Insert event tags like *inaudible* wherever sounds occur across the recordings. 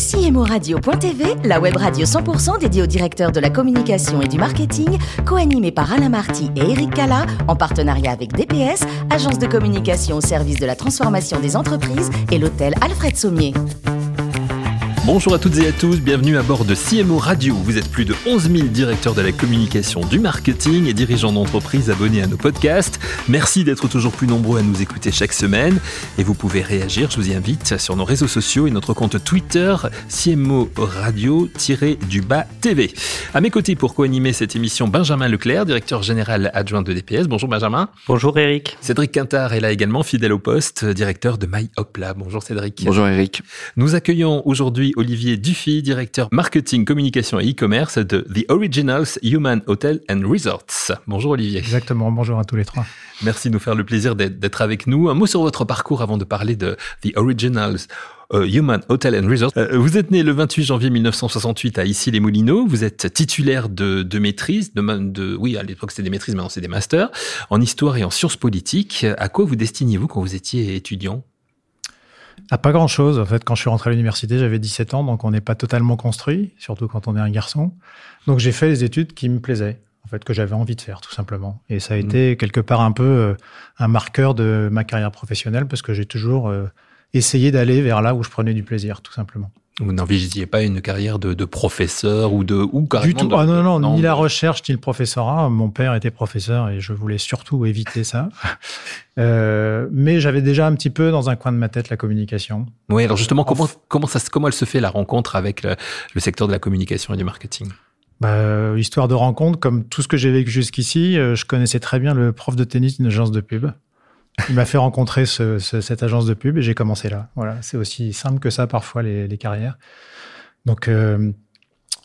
CMORadio.tv, la web radio 100% dédiée aux directeurs de la communication et du marketing, co-animée par Alain Marty et Eric Cala, en partenariat avec DPS, agence de communication au service de la transformation des entreprises et l'hôtel Alfred Sommier. Bonjour à toutes et à tous, bienvenue à bord de CMO Radio. Vous êtes plus de 11 000 directeurs de la communication, du marketing et dirigeants d'entreprises abonnés à nos podcasts. Merci d'être toujours plus nombreux à nous écouter chaque semaine. Et vous pouvez réagir, je vous y invite, sur nos réseaux sociaux et notre compte Twitter, CMO Radio-du-bas TV. À mes côtés pour co-animer cette émission, Benjamin Leclerc, directeur général adjoint de DPS. Bonjour Benjamin. Bonjour Eric. Cédric Quintard est là également, fidèle au poste, directeur de MyHopla. Bonjour Cédric. Bonjour Eric. Nous accueillons aujourd'hui Olivier Dufy, directeur marketing, communication et e-commerce de The Originals Human Hotel and Resorts. Bonjour Olivier. Exactement, bonjour à tous les trois. Merci de nous faire le plaisir d'être avec nous. Un mot sur votre parcours avant de parler de The Originals. Euh, Human Hotel and Resorts. Euh, vous êtes né le 28 janvier 1968 à Issy-les-Moulineaux. Vous êtes titulaire de, de maîtrise, de, de, oui, à l'époque c'était des maîtrises, maintenant c'est des masters, en histoire et en sciences politiques. À quoi vous destiniez-vous quand vous étiez étudiant? Ah, pas grand chose. En fait, quand je suis rentré à l'université, j'avais 17 ans, donc on n'est pas totalement construit, surtout quand on est un garçon. Donc j'ai fait les études qui me plaisaient, en fait, que j'avais envie de faire, tout simplement. Et ça a mmh. été quelque part un peu euh, un marqueur de ma carrière professionnelle, parce que j'ai toujours euh, essayé d'aller vers là où je prenais du plaisir, tout simplement. Vous n'envisagez pas une carrière de, de, professeur ou de ou du tout. ah non, non, ni la recherche ni le professorat. Mon père était professeur et je voulais surtout éviter ça. *laughs* Euh, mais j'avais déjà un petit peu dans un coin de ma tête la communication. Oui, alors justement, comment comment ça comment elle se fait la rencontre avec le, le secteur de la communication et du marketing? Bah, histoire de rencontre, comme tout ce que j'ai vécu jusqu'ici, euh, je connaissais très bien le prof de tennis d'une agence de pub. Il m'a fait rencontrer ce, ce, cette agence de pub et j'ai commencé là. Voilà, c'est aussi simple que ça parfois les, les carrières. Donc euh,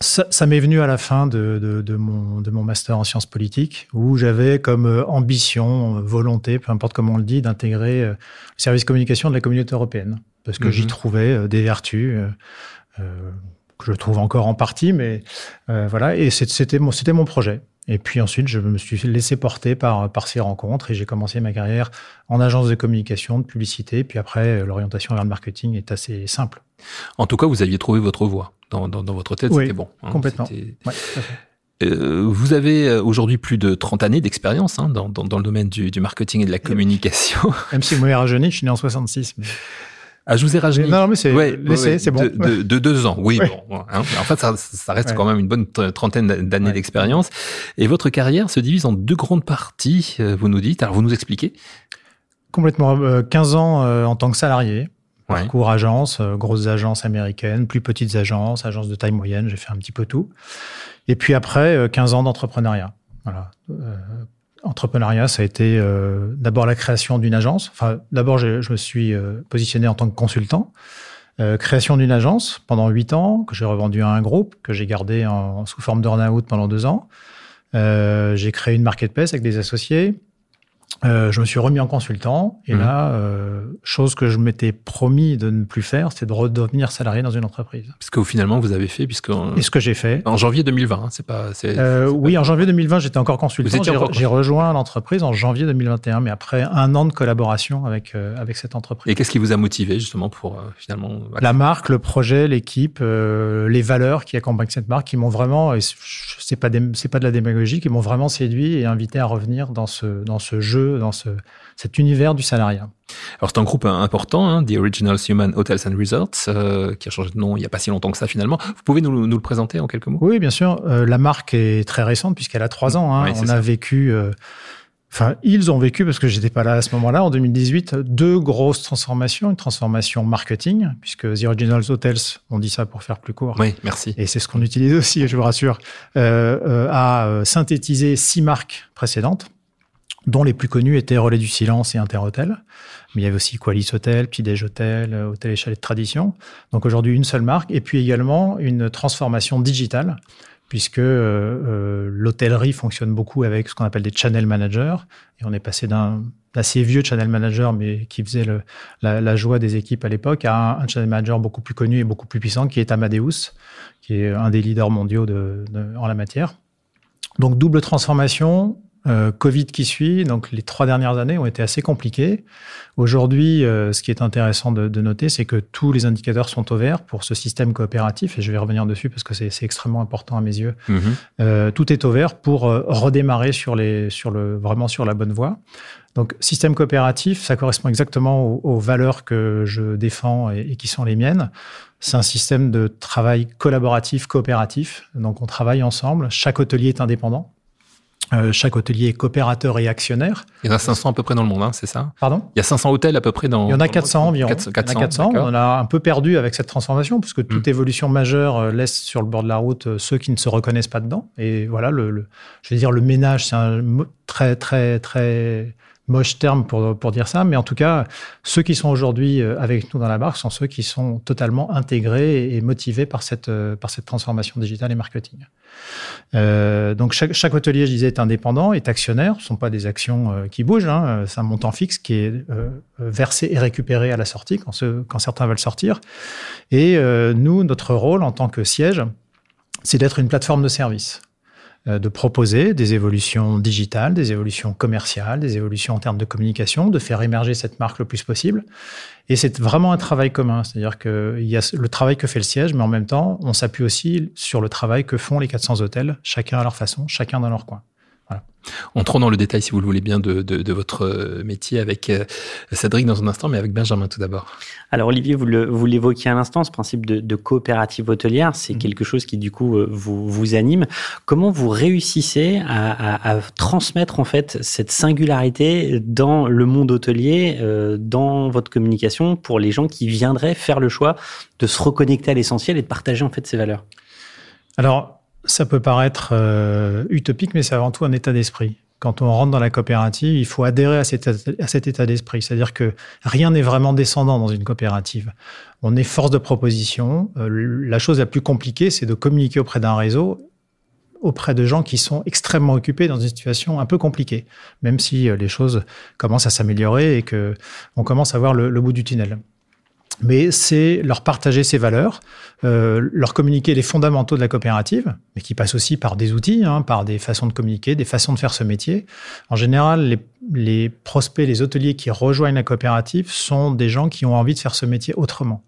ça, ça m'est venu à la fin de, de, de, mon, de mon master en sciences politiques où j'avais comme euh, ambition, volonté, peu importe comment on le dit, d'intégrer euh, le service communication de la communauté européenne parce que j'y mhm. trouvais des vertus. Euh, que je trouve encore en partie, mais euh, voilà, et c'était mon, c'était mon projet. Et puis ensuite, je me suis laissé porter par, par ces rencontres et j'ai commencé ma carrière en agence de communication, de publicité. Puis après, l'orientation vers le marketing est assez simple. En tout cas, vous aviez trouvé votre voie. Dans, dans, dans votre tête, oui, c'était bon. Hein, complètement. Ouais, euh, vous avez euh, aujourd'hui plus de 30 années d'expérience hein, dans, dans, le domaine du, du, marketing et de la communication. Même si moi, rajeuni, je suis né en 66. Mais... Ah, je vous ai rajeuni. Non, mais c'est ouais, ouais, c'est bon. De, de, de, deux ans, oui. Bon, hein. En fait, ça, ça reste quand même une bonne trentaine d'années d'expérience. Et votre carrière se divise en deux grandes parties, euh, vous nous dites. Alors, vous nous expliquez Complètement. 15 euh, ans euh, en tant que salarié. Parcours agence, grosses agences américaines, plus petites agences, agences de taille moyenne, j'ai fait un petit peu tout. Et puis après, 15 ans d'entrepreneuriat. Voilà entrepreneuriat, ça a été euh, d'abord la création d'une agence. Enfin, d'abord, je, je, me suis euh, positionné en tant que consultant. Euh, création d'une agence pendant huit ans, que j'ai revendu à un groupe, que j'ai gardé en, sous forme d'earn-out pendant deux ans. J'ai créé une marketplace avec des associés. Euh, je me suis remis en consultant et mmh. là, euh, chose que je m'étais promis de ne plus faire, c'était de redevenir salarié dans une entreprise. Ce que finalement vous avez fait, puisque et ce que j'ai fait en janvier 2020, hein, c'est pas. Euh, oui, pas... en janvier 2020, j'étais encore consultant. J'ai re rejoint l'entreprise en janvier 2021, mais après un an de collaboration avec euh, avec cette entreprise. Et qu'est-ce qui vous a motivé justement pour euh, finalement La marque, le projet, l'équipe, euh, les valeurs qui accompagnent cette marque, qui m'ont vraiment, c'est pas c'est pas de la démagogie, qui m'ont vraiment séduit et invité à revenir dans ce dans ce jeu dans ce, cet univers du salariat. Alors c'est un groupe important, hein, The Original Human Hotels and Resorts, euh, qui a changé de nom il n'y a pas si longtemps que ça finalement. Vous pouvez nous, nous le présenter en quelques mots? Oui, bien sûr. Euh, la marque est très récente puisqu'elle a trois ans. Hein. On a vécu... Euh, enfin, ils ont vécu, parce que j'étais pas là à ce moment-là, en 2018, deux grosses transformations. Une transformation marketing, puisque The Original Hotels, on dit ça pour faire plus court. Oui, merci. Et c'est ce qu'on utilise aussi, je vous rassure, euh, euh, a synthétisé six marques précédentes dont les plus connus étaient Relais du Silence et Interhotel. Mais il y avait aussi Qualis Hotel, Petit Déj Hotel, euh, Hôtel et Chalet de Tradition. Donc aujourd'hui, une seule marque. Et puis également une transformation digitale, puisque euh, euh, l'hôtellerie fonctionne beaucoup avec ce qu'on appelle des channel managers. Et on est passé d'un assez vieux channel manager, mais qui faisait le, la, la, joie des équipes à l'époque, à un, un, channel manager beaucoup plus connu et beaucoup plus puissant, qui est Amadeus, qui est un des leaders mondiaux de, de, en la matière. Donc double transformation, Euh, Covid qui suit, donc les trois dernières années ont été assez compliquées. Aujourd'hui, euh, ce qui est intéressant de, de noter, c'est que tous les indicateurs sont au vert pour ce système coopératif, et je vais revenir dessus parce que c'est extrêmement important à mes yeux. Mhm. Euh, tout est au vert pour redémarrer sur les, sur le, vraiment sur la bonne voie. Donc, système coopératif, ça correspond exactement aux, aux valeurs que je défends et, et qui sont les miennes. C'est un système de travail collaboratif, coopératif. Donc, on travaille ensemble. Chaque hôtelier est indépendant. Euh, chaque hôtelier est coopérateur et actionnaire. Il y en a 500 à peu près dans le monde, hein, c'est ça? Pardon? Il y a 500 hôtels à peu près dans. Il y en a dans le 400 monde environ. 400, Il y en a 400. d'accord. On en a un peu perdu avec cette transformation, puisque toute Mm. évolution majeure euh, laisse sur le bord de la route euh, ceux qui ne se reconnaissent pas dedans. Et voilà, le, le- je vais dire le ménage, c'est un très, très, très moche terme pour, pour dire ça, mais en tout cas, ceux qui sont aujourd'hui euh, avec nous dans la barque sont ceux qui sont totalement intégrés et, motivés par cette, euh, par cette transformation digitale et marketing. Euh, donc chaque, hôtelier, je disais, est indépendant, est actionnaire. Ce ne sont pas des actions qui bougent. Hein. C'est un montant fixe qui est versé et récupéré à la sortie quand, ce- quand certains veulent sortir. Et nous, notre rôle en tant que siège, c'est d'être une plateforme de service de proposer des évolutions digitales, des évolutions commerciales, des évolutions en termes de communication, de faire émerger cette marque le plus possible. Et c'est vraiment un travail commun, c'est-à-dire qu'il y a le travail que fait le siège, mais en même temps, on s'appuie aussi sur le travail que font les 400 hôtels, chacun à leur façon, chacun dans leur coin. Entrons dans le détail, si vous le voulez bien, de, de- de votre euh, métier avec euh, Cédric dans un instant, mais avec Benjamin tout d'abord. Alors Olivier, vous le- vous l'évoquiez à l'instant, ce principe de, de coopérative hôtelière, c'est Mhm. quelque chose qui du coup euh, vous, vous anime. Comment vous réussissez à, à- à transmettre en fait cette singularité dans le monde hôtelier, euh, dans votre communication, pour les gens qui viendraient faire le choix de se reconnecter à l'essentiel et de partager en fait ces valeurs? Alors, ça peut paraître euh, utopique, mais c'est avant tout un état d'esprit. Quand on rentre dans la coopérative, il faut adhérer à cet, état d'esprit. C'est-à-dire que rien n'est vraiment descendant dans une coopérative. On est force de proposition. Euh, la chose la plus compliquée, c'est de communiquer auprès d'un réseau auprès de gens qui sont extrêmement occupés dans une situation un peu compliquée, même si euh, les choses commencent à s'améliorer et que on commence à voir le bout du tunnel. Mais c'est leur partager ces valeurs, euh, leur communiquer les fondamentaux de la coopérative, mais qui passent aussi par des outils, hein, par des façons de communiquer, des façons de faire ce métier. En général, les, les prospects, les hôteliers qui rejoignent la coopérative sont des gens qui ont envie de faire ce métier autrement,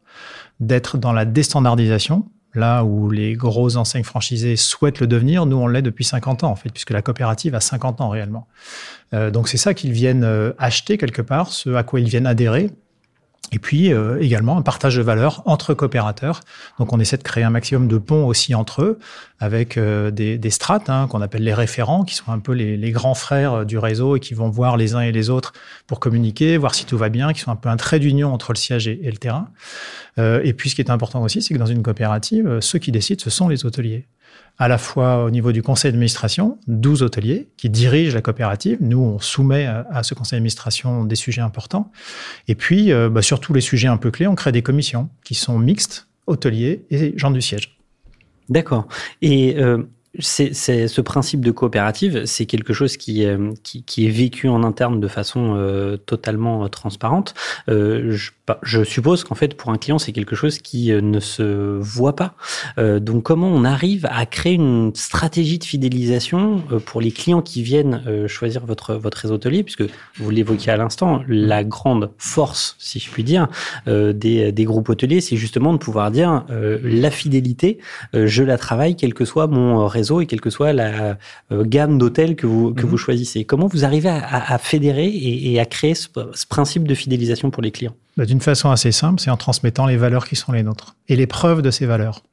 d'être dans la déstandardisation. Là où les grosses enseignes franchisées souhaitent le devenir, nous on l'est depuis 50 ans en fait, puisque la coopérative a 50 ans réellement. Euh, donc c'est ça qu'ils viennent euh, acheter quelque part, ce à quoi ils viennent adhérer, et puis euh, également un partage de valeurs entre coopérateurs. Donc on essaie de créer un maximum de ponts aussi entre eux, avec euh, des, des strates hein, qu'on appelle les référents, qui sont un peu les, les grands frères euh, du réseau et qui vont voir les uns et les autres pour communiquer, voir si tout va bien, qui sont un peu un trait d'union entre le siège et, le terrain. Euh, et puis ce qui est important aussi, c'est que dans une coopérative, euh, ceux qui décident, ce sont les hôteliers à la fois au niveau du conseil d'administration, 12 hôteliers qui dirigent la coopérative. Nous, on soumet à, à ce conseil d'administration des sujets importants. Et puis, euh, bah, sur tous les sujets un peu clés, on crée des commissions qui sont mixtes, hôteliers et gens du siège. D'accord. Et euh, c'est, ce principe de coopérative, c'est quelque chose qui, euh, est vécu en interne de façon euh, totalement euh, transparente. Euh, je, pas- je suppose qu'en fait, pour un client, c'est quelque chose qui euh, ne se voit pas. Euh, donc, comment on arrive à créer une stratégie de fidélisation euh, pour les clients qui viennent euh, choisir votre, votre réseau hôtelier, puisque vous l'évoquiez à l'instant, la grande force, si je puis dire, euh, des, des groupes hôteliers, c'est justement de pouvoir dire euh, la fidélité, euh, je la travaille quel que soit mon réseau et quelle que soit la euh, gamme d'hôtels que vous que Mhm. vous choisissez. Comment vous arrivez à, à- à fédérer et, et à créer ce, ce principe de fidélisation pour les clients? Bah, D'une façon assez simple, c'est en transmettant les valeurs qui sont les nôtres et les preuves de ces valeurs.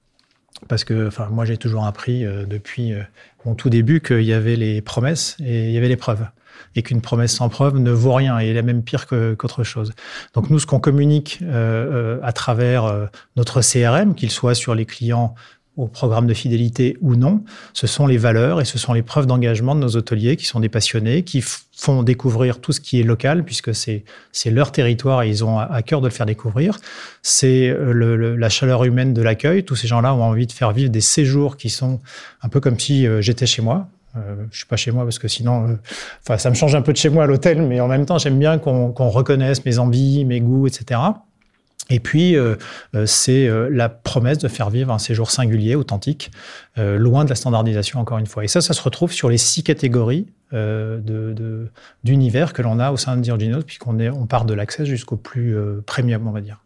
Parce que moi, j'ai toujours appris euh, depuis euh, mon tout début qu'il y avait les promesses et il y avait les preuves. Et qu'une promesse sans preuve ne vaut rien et elle est même pire qu'autre chose. Donc nous, ce qu'on communique euh, à travers notre CRM, qu'il soit sur les clients au programme de fidélité ou non, ce sont les valeurs et ce sont les preuves d'engagement de nos hôteliers qui sont des passionnés, qui font découvrir tout ce qui est local, puisque c'est leur territoire et ils ont à, cœur de le faire découvrir. C'est euh, la chaleur humaine de l'accueil. Tous ces gens-là ont envie de faire vivre des séjours qui sont un peu comme si euh, j'étais chez moi. Euh, je suis pas chez moi parce que sinon, enfin, ça me change un peu de chez moi à l'hôtel, mais en même temps, j'aime bien qu'on reconnaisse mes envies, mes goûts, etc. Et puis, euh, euh, c'est euh, la promesse de faire vivre un séjour singulier, authentique, loin de la standardisation, encore une fois. Et ça, ça se retrouve sur les six catégories d'univers que l'on a au sein de Diorginos, puisqu'on on part de l'accès jusqu'au plus premium, on va dire.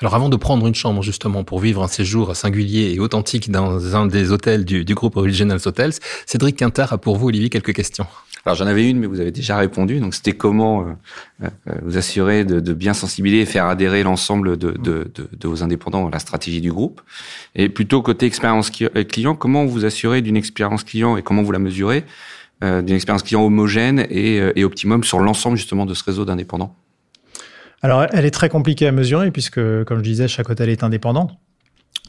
Alors avant de prendre une chambre justement pour vivre un séjour singulier et authentique dans un des hôtels du, du groupe Originals Hotels, Cédric Quintard a pour vous, Olivier, quelques questions. Alors j'en avais une, mais vous avez déjà répondu. Donc c'était comment euh, euh, vous assurer de, bien sensibiliser et faire adhérer l'ensemble de, vos indépendants à la stratégie du groupe. Et plutôt côté expérience euh, client, comment vous assurez d'une expérience client et comment vous la mesurez d'une expérience client homogène et optimum sur l'ensemble justement de ce réseau d'indépendants? Alors elle est très compliquée à mesurer puisque, comme je disais, chaque hôtel est indépendant.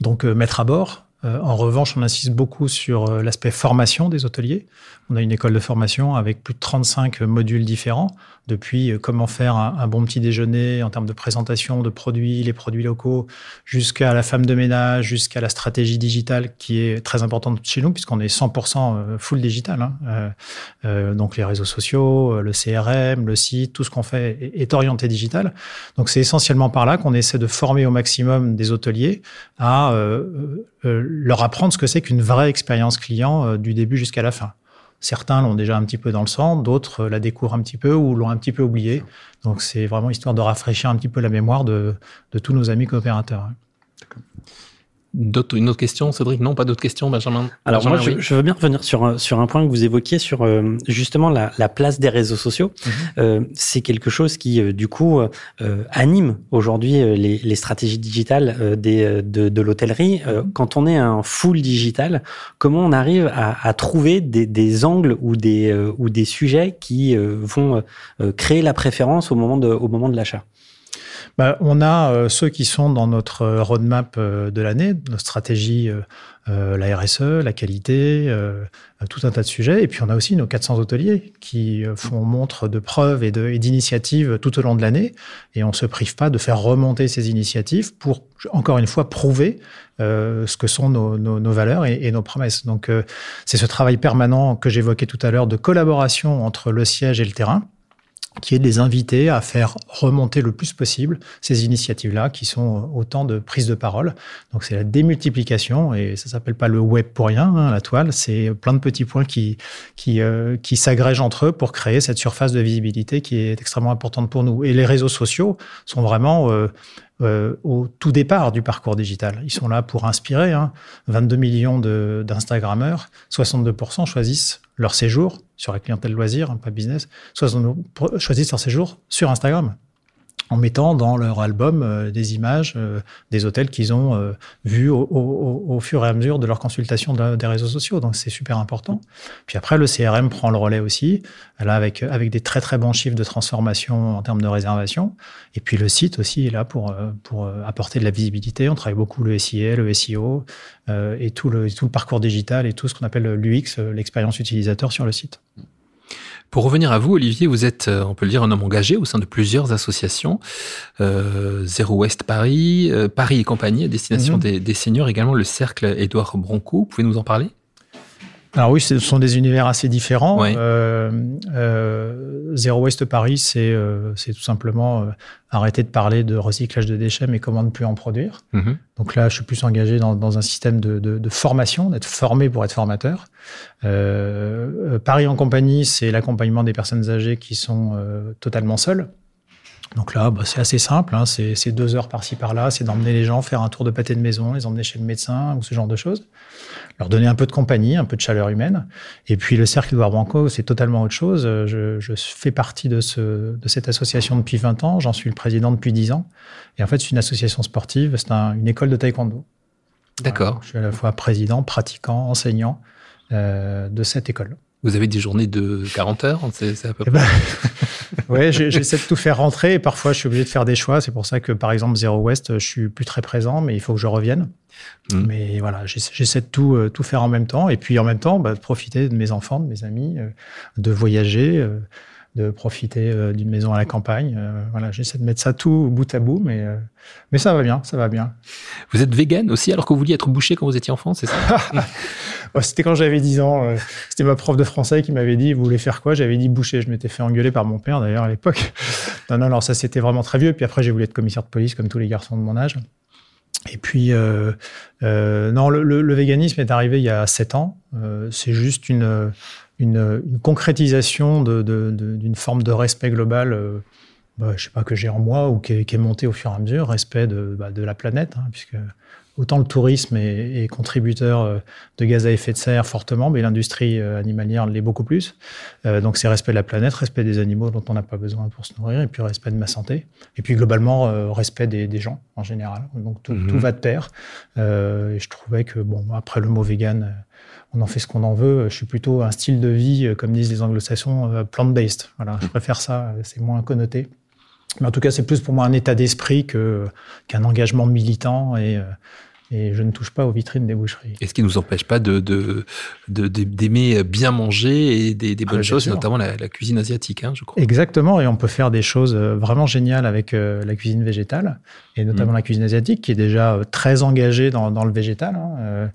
Donc mettre à bord, euh, en revanche, on insiste beaucoup sur euh, l'aspect formation des hôteliers. On a une école de formation avec plus de 35 modules différents, depuis euh, comment faire un, bon petit déjeuner en termes de présentation de produits, les produits locaux, jusqu'à la femme de ménage, jusqu'à la stratégie digitale qui est très importante chez nous puisqu'on est 100% full digital. Hein. donc les réseaux sociaux, le CRM, le site, tout ce qu'on fait est, orienté digital. Donc c'est essentiellement par là qu'on essaie de former au maximum des hôteliers à leur apprendre ce que c'est qu'une vraie expérience client euh, du début jusqu'à la fin. Certains l'ont déjà un petit peu dans le sang, d'autres euh, la découvrent un petit peu ou l'ont un petit peu oublié. Donc c'est vraiment histoire de rafraîchir un petit peu la mémoire de, de tous nos amis coopérateurs. Une autre question, Cédric? Non, pas d'autres questions, Benjamin? Alors moi, je, veux bien revenir sur sur un point que vous évoquiez sur euh, justement la, la, place des réseaux sociaux. Mhm. euh, c'est quelque chose qui, euh, du coup, euh, anime aujourd'hui les, les, stratégies digitales des, de, de l'hôtellerie. Mhm. quand on est un full digital, comment on arrive à, à trouver des, des, angles ou des, ou des sujets qui vont créer la préférence au moment de, au moment de l'achat? Bah, on a euh, ceux qui sont dans notre euh, roadmap euh, de l'année, notre stratégie, la RSE, la qualité, tout un tas de sujets. Et puis on a aussi nos 400 hôteliers qui font montre de preuves et d'initiatives tout au long de l'année. Et on se prive pas de faire remonter ces initiatives pour, encore une fois, prouver ce que sont nos, valeurs et, nos promesses. Donc c'est ce travail permanent que j'évoquais tout à l'heure de collaboration entre le siège et le terrain qui est de les inviter à faire remonter le plus possible ces initiatives-là, qui sont autant de prises de parole. Donc c'est la démultiplication, et ça s'appelle pas le web pour rien, hein, la toile, c'est plein de petits points qui, qui, euh, qui s'agrègent entre eux pour créer cette surface de visibilité qui est extrêmement importante pour nous. Et les réseaux sociaux sont vraiment euh, euh, au tout départ du parcours digital. Ils sont là pour inspirer. Hein. 22 millions d'Instagrammeurs, 62% choisissent leur séjour sur la clientèle loisir, hein, pas business, 62% choisissent leur séjour sur Instagram en mettant dans leur album euh, des images euh, des hôtels qu'ils ont euh, vus au, fur et à mesure de leur consultation des réseaux sociaux. Donc c'est super important. Puis après, le CRM prend le relais aussi, là avec, avec des très très bons chiffres de transformation en termes de réservation. Et puis le site aussi est là pour, pour apporter de la visibilité. On travaille beaucoup le SIA, le SEO et tout le, tout le parcours digital et tout ce qu'on appelle l'UX, l'expérience utilisateur sur le site. Pour revenir à vous, Olivier, vous êtes, euh, on peut le dire, un homme engagé au sein de plusieurs associations. Euh, Zéro Ouest Paris, euh, Paris et compagnie, à destination mhm. des, des, seniors, également le Cercle Édouard Bronco. Vous pouvez nous en parler? Alors oui, ce sont des univers assez différents. Euh, euh, Zéro Waste Paris, c'est euh, tout simplement euh, arrêter de parler de recyclage de déchets, mais comment ne plus en produire. Mhm. Donc là, je suis plus engagé dans, dans un système de, de, de formation, d'être formé pour être formateur. Euh, Paris en compagnie, c'est l'accompagnement des personnes âgées qui sont totalement seules. Donc là, bah, c'est assez simple, hein, c'est deux heures par-ci par-là, c'est d'emmener les gens faire un tour de pâté de maison, les emmener chez le médecin ou ce genre de choses, leur donner un peu de compagnie, un peu de chaleur humaine. Et puis le cercle Edouard Branco, c'est totalement autre chose. Je, je, fais partie de, ce, de cette association depuis 20 ans, j'en suis le président depuis 10 ans. Et en fait, c'est une association sportive, c'est un, une école de taekwondo. D'accord. je suis à la fois président, pratiquant, enseignant euh, de cette école. Vous avez des journées de 40 heures C'est à peu eh près. *laughs* Ben, oui, j'essaie de tout faire rentrer et parfois je suis obligé de faire des choix. C'est pour ça que par exemple Zero West, je suis plus très présent, mais il faut que je revienne. Mmh. Mais voilà, j'essaie de tout, euh, tout faire en même temps et puis en même temps, bah, de profiter de mes enfants, de mes amis, euh, de voyager. Euh, de profiter d'une maison à la campagne. voilà, j'essaie de mettre ça tout bout à bout, mais, mais ça va bien, ça va bien. Vous êtes vegan aussi alors que vous vouliez être boucher quand vous étiez enfant, c'est ça? *laughs* *laughs* C'était quand j'avais 10 ans. C'était ma prof de français qui m'avait dit, vous voulez faire quoi? J'avais dit boucher. Je m'étais fait engueuler par mon père d'ailleurs à l'époque. *laughs* Non, non, alors ça c'était vraiment très vieux. Puis après j'ai voulu être commissaire de police comme tous les garçons de mon âge. Et puis, euh, euh, non, le, véganisme est arrivé il y a sept ans. Euh, c'est juste une, une, concrétisation d'une forme de respect global, bah, je sais pas, que j'ai en moi ou qui est, qui monté au fur et à mesure, respect de, bah, la planète, hein, puisque autant le tourisme est, contributeur euh, de gaz à effet de serre fortement, mais l'industrie euh, animalière l'est beaucoup plus. Euh, donc c'est respect de la planète, respect des animaux dont on n'a pas besoin pour se nourrir, et puis respect de ma santé. Et puis globalement, respect des, gens en général. Donc tout, mhm. va de pair. et je trouvais que, bon, après le mot vegan, on en fait ce qu'on en veut. Je suis plutôt un style de vie, comme disent les anglo-saxons, plant-based. Voilà, je préfère ça, c'est moins connoté. Mais en tout cas, c'est plus pour moi un état d'esprit qu'un engagement militant et, euh, et je ne touche pas aux vitrines des boucheries. Et ce qui ne nous empêche pas d'aimer de, de, bien manger et des, bonnes ah, choses, notamment la, cuisine asiatique, hein, je crois. Exactement, et on peut faire des choses euh, vraiment géniales avec euh, la cuisine végétale, et notamment mm. la cuisine asiatique, qui est déjà très engagée dans, dans le végétal. Hein.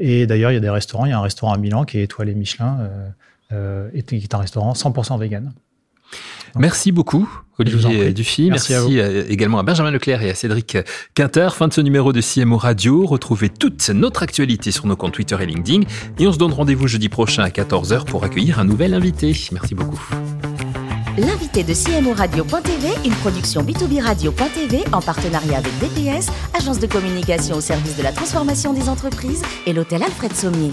et d'ailleurs, il y a des restaurants, il y a un restaurant à Milan qui est étoilé Michelin, et qui est un restaurant 100% vegan. Merci beaucoup, Olivier Dufy. Merci, également à Benjamin Leclerc et à Cédric Quinter. Fin de ce numéro de CMO Radio. Retrouvez toute notre actualité sur nos comptes Twitter et LinkedIn. Et on se donne rendez-vous jeudi prochain à 14h pour accueillir un nouvel invité. Merci beaucoup. L'invité de CMO Radio.tv, une production B2B Radio.tv en partenariat avec DPS, agence de communication au service de la transformation des entreprises et l'hôtel Alfred Sommier.